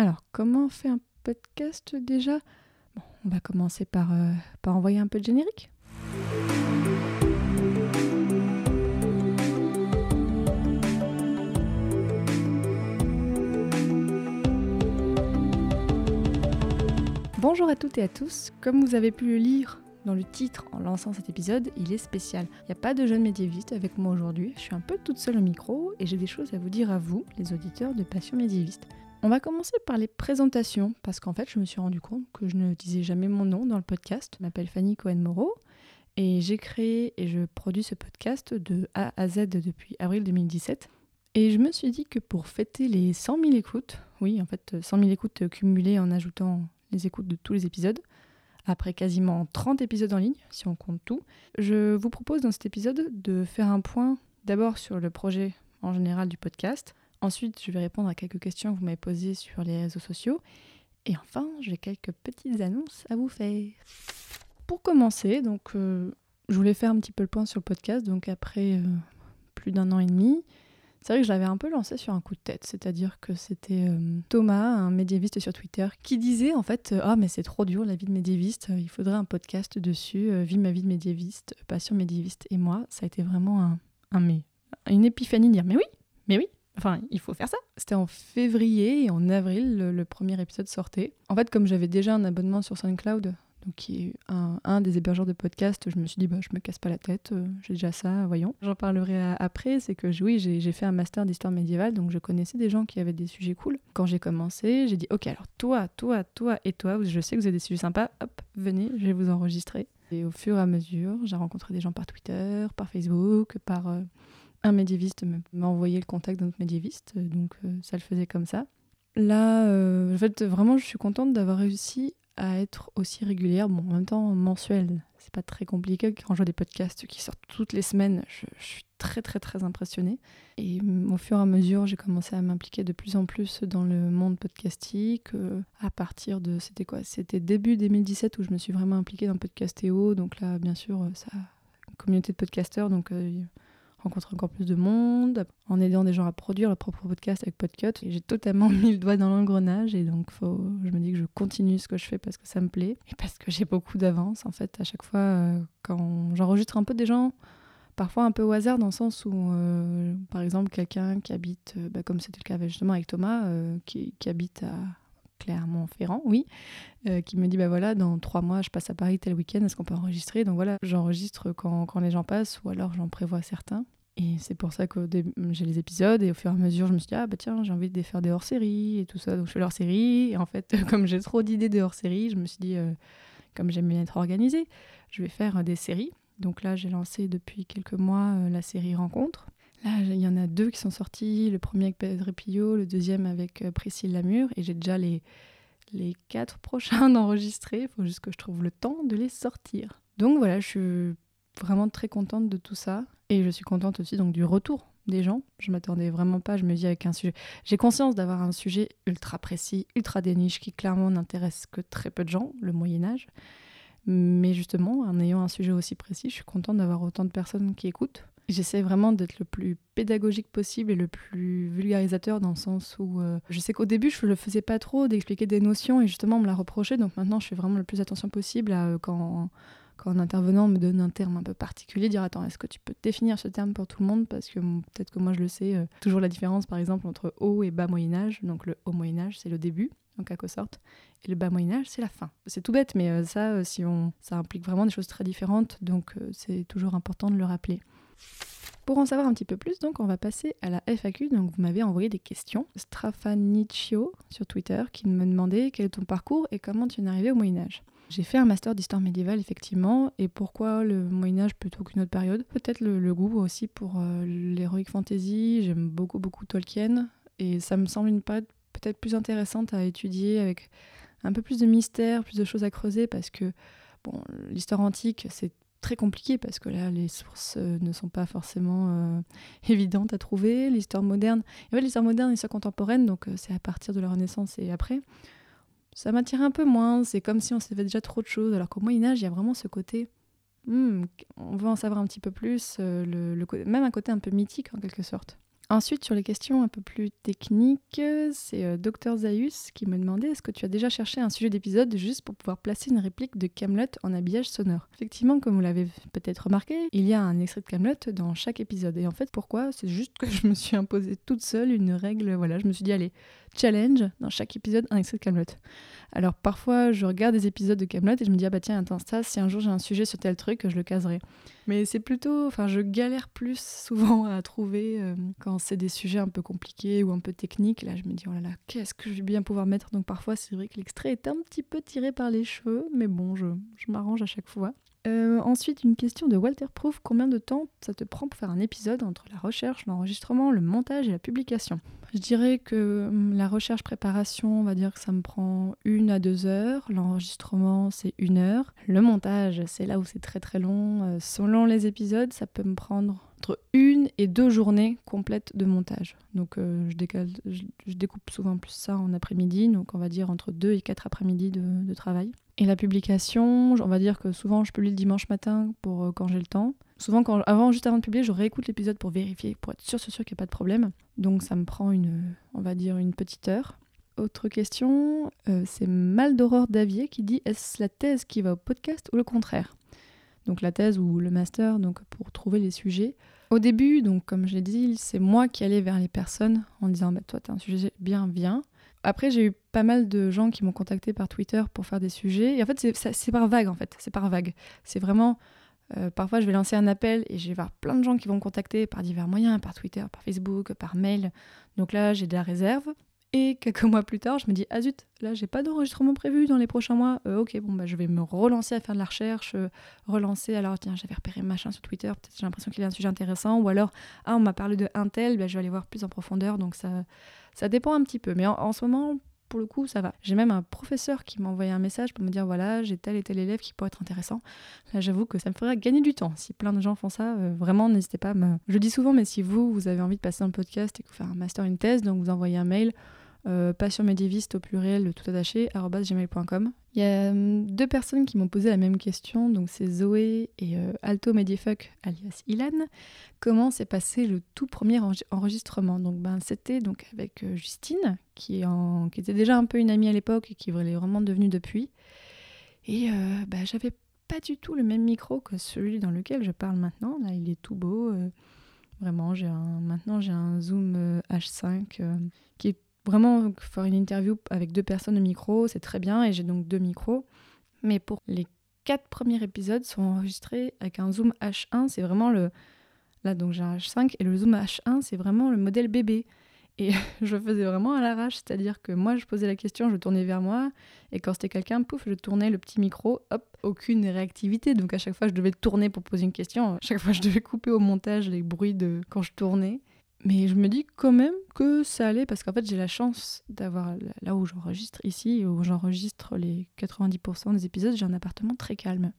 Alors, comment on fait un podcast déjà? On va commencer par, euh, par envoyer un peu de générique. Bonjour à toutes et à tous. Comme vous avez pu le lire dans le titre en lançant cet épisode, il est spécial. Il n'y a pas de jeune médiéviste avec moi aujourd'hui. Je suis un peu toute seule au micro et j'ai des choses à vous dire à vous, les auditeurs de Passion médiéviste. On va commencer par les présentations parce qu'en fait, je me suis rendu compte que je ne disais jamais mon nom dans le podcast. Je m'appelle Fanny Cohen-Moreau et j'ai créé et je produis ce podcast de A à Z depuis avril 2017. Et je me suis dit que pour fêter les 100 000 écoutes, oui, en fait, 100 000 écoutes cumulées en ajoutant les écoutes de tous les épisodes, après quasiment 30 épisodes en ligne, si on compte tout, je vous propose dans cet épisode de faire un point d'abord sur le projet en général du podcast. Ensuite, je vais répondre à quelques questions que vous m'avez posées sur les réseaux sociaux. Et enfin, j'ai quelques petites annonces à vous faire. Pour commencer, donc, euh, je voulais faire un petit peu le point sur le podcast. Donc, après euh, plus d'un an et demi, c'est vrai que je l'avais un peu lancé sur un coup de tête, c'est-à-dire que c'était euh, Thomas, un médiéviste sur Twitter, qui disait en fait Ah, mais c'est trop dur la vie de médiéviste, il faudrait un podcast dessus, euh, Vie ma vie de médiéviste, passion médiéviste. Et moi, ça a été vraiment un, un mais, une épiphanie de dire Mais oui, mais oui, Enfin, il faut faire ça. C'était en février et en avril, le, premier épisode sortait. En fait, comme j'avais déjà un abonnement sur SoundCloud, donc qui est un, des hébergeurs de podcast, je me suis dit, bah, je me casse pas la tête, euh, j'ai déjà ça, voyons. J'en parlerai après, c'est que oui, j'ai fait un master d'histoire médiévale, donc je connaissais des gens qui avaient des sujets cool. Quand j'ai commencé, j'ai dit, ok, alors toi, toi, toi et toi, je sais que vous avez des sujets sympas, hop, venez, je vais vous enregistrer. Et au fur et à mesure, j'ai rencontré des gens par Twitter, par Facebook, par... Euh, un médiéviste m'a envoyé le contact d'un médiéviste, donc euh, ça le faisait comme ça. Là, euh, en fait, vraiment, je suis contente d'avoir réussi à être aussi régulière, bon, en même temps mensuelle. C'est pas très compliqué quand je vois des podcasts qui sortent toutes les semaines. Je, suis très très très impressionnée. Et au fur et à mesure, j'ai commencé à m'impliquer de plus en plus dans le monde podcastique. Euh, à partir de, c'était quoi C'était début 2017 où je me suis vraiment impliquée dans Podcastéo. Donc là, bien sûr, ça, communauté de podcasteurs, donc. Euh, rencontrer encore plus de monde, en aidant des gens à produire leur propre podcast avec Podcut. J'ai totalement mis le doigt dans l'engrenage et donc faut, je me dis que je continue ce que je fais parce que ça me plaît et parce que j'ai beaucoup d'avance. En fait, à chaque fois, euh, quand j'enregistre un peu des gens, parfois un peu au hasard dans le sens où, euh, par exemple, quelqu'un qui habite, euh, bah, comme c'était le cas justement avec Thomas, qui, qui, habite à Clermont-Ferrand, oui, euh, qui me dit bah voilà, dans trois mois, je passe à Paris tel week-end, est-ce qu'on peut enregistrer? Donc voilà, j'enregistre quand, quand, les gens passent ou alors j'en prévois certains. Et c'est pour ça que j'ai les épisodes et au fur et à mesure, je me suis dit, ah bah tiens, j'ai envie de faire des hors-séries et tout ça. Donc je fais l'hors-série. Et en fait, comme j'ai trop d'idées de hors-série, je me suis dit, euh, comme j'aime bien être organisée, je vais faire des séries. Donc là, j'ai lancé depuis quelques mois euh, la série Rencontre. Là, il y en a deux qui sont sortis, le premier avec Pedro Pillot, le deuxième avec euh, Priscille Lamure, et j'ai déjà les, les quatre prochains d'enregistrer, il faut juste que je trouve le temps de les sortir. Donc voilà, je suis vraiment très contente de tout ça, et je suis contente aussi donc du retour des gens. Je m'attendais vraiment pas, je me dis avec un sujet... J'ai conscience d'avoir un sujet ultra précis, ultra déniche, qui clairement n'intéresse que très peu de gens, le Moyen Âge. Mais justement, en ayant un sujet aussi précis, je suis contente d'avoir autant de personnes qui écoutent. J'essaie vraiment d'être le plus pédagogique possible et le plus vulgarisateur dans le sens où euh, je sais qu'au début je le faisais pas trop d'expliquer des notions et justement on me l'a reproché donc maintenant je fais vraiment le plus attention possible à, euh, quand, quand un intervenant me donne un terme un peu particulier dire attends est-ce que tu peux définir ce terme pour tout le monde? Parce que bon, peut-être que moi je le sais euh, toujours la différence par exemple entre haut et bas Moyen Âge donc le haut Moyen Âge c'est le début en quelque sorte et le bas Moyen Âge c'est la fin. C'est tout bête mais ça si on ça implique vraiment des choses très différentes donc c'est toujours important de le rappeler pour en savoir un petit peu plus, donc, on va passer à la FAQ. Donc, vous m'avez envoyé des questions. Strafaniccio sur Twitter qui me demandait quel est ton parcours et comment tu es arrivé au Moyen-Âge. J'ai fait un master d'histoire médiévale, effectivement, et pourquoi le Moyen-Âge plutôt qu'une autre période? Peut-être le, le, goût aussi pour euh, l'heroic fantasy. J'aime beaucoup, beaucoup Tolkien, et ça me semble une période peut-être plus intéressante à étudier avec un peu plus de mystère, plus de choses à creuser, parce que bon, l'histoire antique, c'est très compliqué parce que là les sources euh, ne sont pas forcément euh, évidentes à trouver. L'histoire moderne l'histoire moderne l'histoire contemporaine donc euh, c'est à partir de la renaissance et après ça m'attire un peu moins. C'est comme si on savait déjà trop de choses alors qu'au moyen âge il y a vraiment ce côté hmm, on veut en savoir un petit peu plus le, même un côté un peu mythique en quelque sorte Ensuite, sur les questions un peu plus techniques, c'est euh, Dr Zaius qui me demandait est-ce que tu as déjà cherché un sujet d'épisode juste pour pouvoir placer une réplique de Camelot en habillage sonore? Effectivement, comme vous l'avez peut-être remarqué, il y a un extrait de Camelot dans chaque épisode. Et en fait, pourquoi? C'est juste que je me suis imposé toute seule une règle. Voilà, je me suis dit allez, challenge dans chaque épisode un extrait de Camelot. Alors parfois, je regarde des épisodes de Camelot et je me dis ah bah tiens, attends ça, si un jour j'ai un sujet sur tel truc, je le caserai. Mais c'est plutôt, enfin, je galère plus souvent à trouver euh, quand c'est des sujets un peu compliqués ou un peu techniques. Là, je me dis oh là là, qu'est-ce que je vais bien pouvoir mettre? Donc parfois, c'est vrai que l'extrait est un petit peu tiré par les cheveux, mais bon, je, je m'arrange à chaque fois. Euh, ensuite, une question de Walter Proof. Combien de temps ça te prend pour faire un épisode entre la recherche, l'enregistrement, le montage et la publication? Je dirais que hum, la recherche préparation, on va dire que ça me prend une à deux heures. L'enregistrement, c'est une heure. Le montage, c'est là où c'est très très long. Euh, selon les épisodes, ça peut me prendre entre une et deux journées complètes de montage. Donc euh, je, découpe souvent plus ça en après-midi, donc on va dire entre deux et quatre après-midi de travail. Et la publication, on va dire que souvent je publie le dimanche matin pour euh, quand j'ai le temps. Souvent, quand, avant, juste avant de publier, je réécoute l'épisode pour vérifier, pour être sûr, sûr, sûr qu'il n'y a pas de problème. Donc ça me prend une, on va dire, une petite heure. Autre question, euh, c'est Mal d'Aurore Davier qui dit est-ce la thèse qui va au podcast ou le contraire? Donc la thèse ou le master, donc pour trouver les sujets. Au début, donc comme je l'ai dit, c'est moi qui allais vers les personnes en disant bah, toi, tu as un sujet bien, viens. Après, j'ai eu pas mal de gens qui m'ont contacté par Twitter pour faire des sujets. Et en fait, c'est par vague, en fait. C'est par vague. C'est vraiment... Euh, parfois, je vais lancer un appel et je vais voir plein de gens qui vont me contacter par divers moyens, par Twitter, par Facebook, par mail. Donc là, j'ai de la réserve. Et quelques mois plus tard, je me dis ah zut, là j'ai pas d'enregistrement prévu dans les prochains mois. Euh, ok, bon bah je vais me relancer à faire de la recherche, euh, relancer. Alors tiens, j'avais repéré machin sur Twitter, peut-être j'ai l'impression qu'il y a un sujet intéressant, ou alors ah on m'a parlé de Intel, bah, je vais aller voir plus en profondeur. Donc ça, ça dépend un petit peu. Mais en, ce moment, pour le coup, ça va. J'ai même un professeur qui m'a envoyé un message pour me dire voilà, j'ai tel et tel élève qui pourrait être intéressant. Là, j'avoue que ça me ferait gagner du temps. Si plein de gens font ça, euh, vraiment, n'hésitez pas me. Je dis souvent, mais si vous, vous avez envie de passer un podcast et que vous faire un master, une thèse, donc vous envoyez un mail euh, passion médiéviste au pluriel, tout attaché, gmail.com. Il y a hum, deux personnes qui m'ont posé la même question, donc c'est Zoé et euh, Alto Mediefuck, alias Ilan. Comment s'est passé le tout premier enregistrement? Donc ben, c'était donc avec euh, Justine, qui, était déjà un peu une amie à l'époque et qui est vraiment devenue depuis. Et ben, j'avais pas du tout le même micro que celui dans lequel je parle maintenant. Là, il est tout beau. vraiment, j'ai un, maintenant j'ai un Zoom H5 qui est vraiment faire une interview avec deux personnes au micro, c'est très bien et j'ai donc deux micros. Mais pour les quatre premiers épisodes sont enregistrés avec un zoom H1, c'est vraiment le là donc j'ai un H5 et le zoom H1 c'est vraiment le modèle bébé. Et je faisais vraiment à l'arrache, c'est-à-dire que moi je posais la question, je tournais vers moi, et quand c'était quelqu'un, pouf, je tournais le petit micro, hop, aucune réactivité. Donc à chaque fois je devais tourner pour poser une question, à chaque fois je devais couper au montage les bruits de quand je tournais. Mais je me dis quand même que ça allait parce qu'en fait j'ai la chance d'avoir là où j'enregistre ici, où j'enregistre les 90% des épisodes, j'ai un appartement très calme.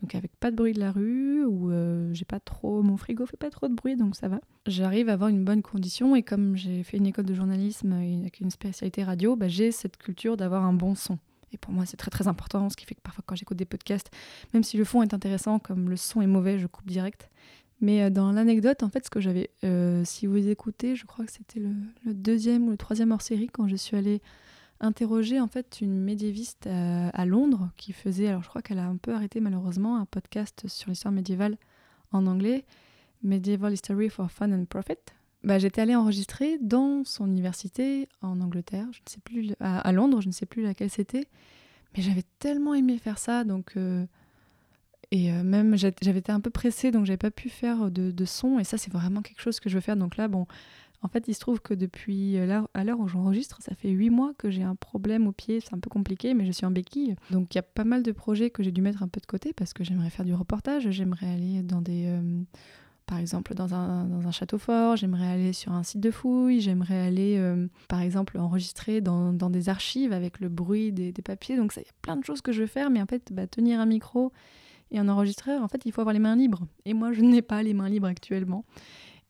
Donc avec pas de bruit de la rue, où euh, j'ai pas trop. Mon frigo fait pas trop de bruit, donc ça va. J'arrive à avoir une bonne condition et comme j'ai fait une école de journalisme avec une spécialité radio, bah, j'ai cette culture d'avoir un bon son. Et pour moi, c'est très très important, ce qui fait que parfois quand j'écoute des podcasts, même si le fond est intéressant, comme le son est mauvais, je coupe direct. Mais euh, dans l'anecdote, en fait, ce que j'avais, euh, si vous écoutez, je crois que c'était le, deuxième ou le troisième hors série quand je suis allée interroger en fait une médiéviste à, Londres qui faisait, alors je crois qu'elle a un peu arrêté malheureusement, un podcast sur l'histoire médiévale en anglais, Medieval History for Fun and Profit. Bah, j'étais allée enregistrer dans son université en Angleterre, je ne sais plus à, Londres, je ne sais plus laquelle c'était, mais j'avais tellement aimé faire ça, donc euh, et euh, même, j'avais été un peu pressée, donc j'avais pas pu faire de, son. Et ça, c'est vraiment quelque chose que je veux faire. Donc là, bon, en fait, il se trouve que depuis euh, à l'heure où j'enregistre, ça fait huit mois que j'ai un problème au pied. C'est un peu compliqué, mais je suis en béquille. Donc il y a pas mal de projets que j'ai dû mettre un peu de côté parce que j'aimerais faire du reportage. J'aimerais aller dans des. Euh, par exemple, dans un, dans un, château fort, j'aimerais aller sur un site de fouilles, j'aimerais aller, par exemple, enregistrer dans, dans, des archives avec le bruit des, des papiers. Donc, il y a plein de choses que je veux faire, mais en fait, bah, tenir un micro et un enregistreur, en fait, il faut avoir les mains libres. Et moi, je n'ai pas les mains libres actuellement.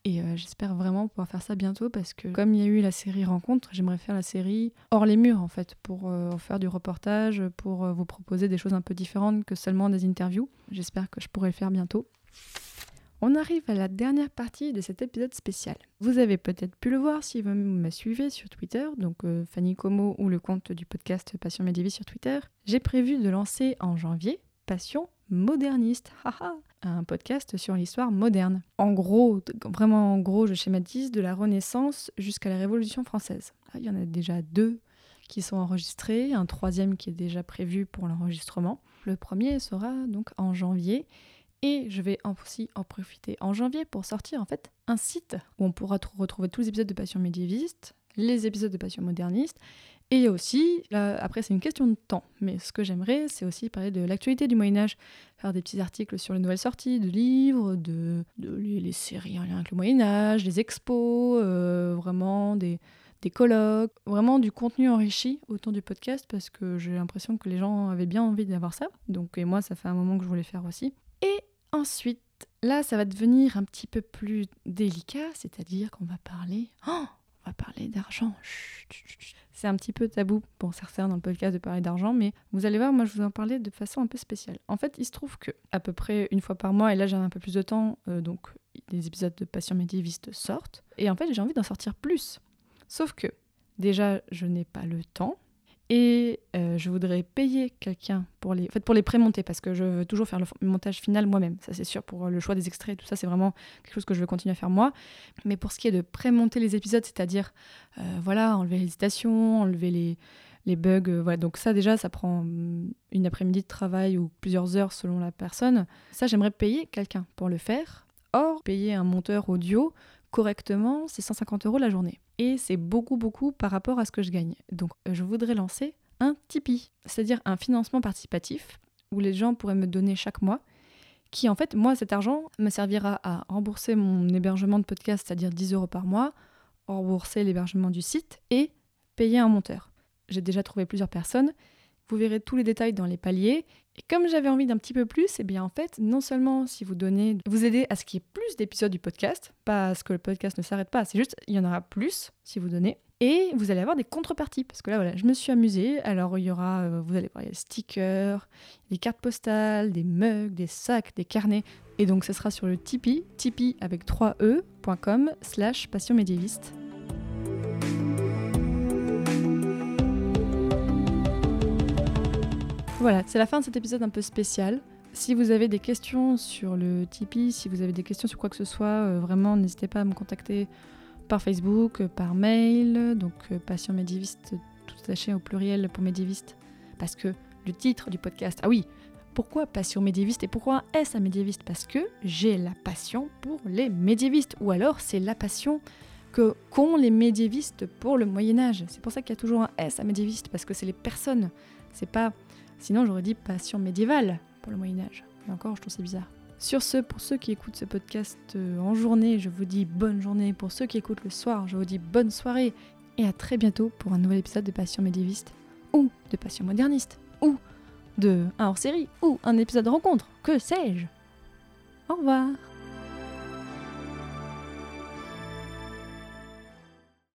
Et euh, j'espère vraiment pouvoir faire ça bientôt parce que comme il y a eu la série Rencontre, j'aimerais faire la série hors les murs en fait pour euh, faire du reportage, pour euh, vous proposer des choses un peu différentes que seulement des interviews. J'espère que je pourrai le faire bientôt. On arrive à la dernière partie de cet épisode spécial. Vous avez peut-être pu le voir si vous me suivez sur Twitter, donc Fanny Como ou le compte du podcast Passion Médivis sur Twitter. J'ai prévu de lancer en janvier Passion moderniste, un podcast sur l'histoire moderne. En gros, vraiment en gros, je schématise de la Renaissance jusqu'à la Révolution française. Ah, il y en a déjà deux qui sont enregistrés, un troisième qui est déjà prévu pour l'enregistrement. Le premier sera donc en janvier et je vais aussi en profiter en janvier pour sortir en fait un site où on pourra retrouver tous les épisodes de Passion médiéviste, les épisodes de Passion moderniste et aussi, après c'est une question de temps, mais ce que j'aimerais, c'est aussi parler de l'actualité du Moyen Âge, faire des petits articles sur les nouvelles sorties de livres, de, les, séries en lien avec le Moyen Âge, les expos, euh, vraiment des, des colloques, vraiment du contenu enrichi autour du podcast, parce que j'ai l'impression que les gens avaient bien envie d'avoir ça. Donc et moi, ça fait un moment que je voulais faire aussi. Et ensuite, là, ça va devenir un petit peu plus délicat, c'est-à-dire qu'on va parler... Oh on va parler d'argent. C'est un petit peu tabou pour certains dans le podcast de parler d'argent, mais vous allez voir, moi je vous en parlais de façon un peu spéciale. En fait, il se trouve que à peu près une fois par mois, et là j'ai un peu plus de temps, euh, donc des épisodes de Passion médiéviste sortent, et en fait j'ai envie d'en sortir plus. Sauf que déjà je n'ai pas le temps, et euh, je voudrais payer quelqu'un pour les, en fait, pour les prémonter parce que je veux toujours faire le montage final moi-même. Ça, c'est sûr. Pour le choix des extraits, tout ça, c'est vraiment quelque chose que je veux continuer à faire moi. Mais pour ce qui est de prémonter les épisodes, c'est-à-dire, euh, voilà, enlever les hésitations, enlever les, bugs, euh, voilà. Donc ça, déjà, ça prend mm, une après-midi de travail ou plusieurs heures selon la personne. Ça, j'aimerais payer quelqu'un pour le faire. Or, payer un monteur audio correctement, c'est 150 euros la journée et c'est beaucoup beaucoup par rapport à ce que je gagne. Donc je voudrais lancer un Tipeee, c'est-à-dire un financement participatif où les gens pourraient me donner chaque mois qui en fait, moi, cet argent me servira à rembourser mon hébergement de podcast, c'est-à-dire 10 euros par mois, rembourser l'hébergement du site et payer un monteur. J'ai déjà trouvé plusieurs personnes. Vous verrez tous les détails dans les paliers et comme j'avais envie d'un petit peu plus, et eh bien en fait, non seulement si vous donnez, vous aidez à ce qu'il y ait plus d'épisodes du podcast, pas à ce que le podcast ne s'arrête pas, c'est juste il y en aura plus si vous donnez. Et vous allez avoir des contreparties parce que là voilà, je me suis amusée. Alors il y aura, euh, vous allez voir, des stickers, des cartes postales, des mugs, des sacs, des carnets. Et donc ce sera sur le Tipeee, tipeee avec 3e.com slash passion médiéviste. Voilà, c'est la fin de cet épisode un peu spécial. Si vous avez des questions sur le Tipeee, si vous avez des questions sur quoi que ce soit, euh, vraiment n'hésitez pas à me contacter par Facebook, euh, par mail, donc euh, Passion médiéviste, tout attaché au pluriel pour médiéviste, parce que le titre du podcast, ah oui, pourquoi passion médiéviste et pourquoi est-ce un médiéviste? Parce que j'ai la passion pour les médiévistes, ou alors c'est la passion que qu'ont les médiévistes pour le Moyen Âge. C'est pour ça qu'il y a toujours un S à médiéviste, parce que c'est les personnes, c'est pas Sinon, j'aurais dit passion médiévale pour le Moyen-Âge. Et encore, je trouve ça bizarre. Sur ce, pour ceux qui écoutent ce podcast euh, en journée, je vous dis bonne journée. Pour ceux qui écoutent le soir, je vous dis bonne soirée. Et à très bientôt pour un nouvel épisode de Passion médiéviste, ou de Passion moderniste, ou de un hors-série, ou un épisode de rencontre, que sais-je? Au revoir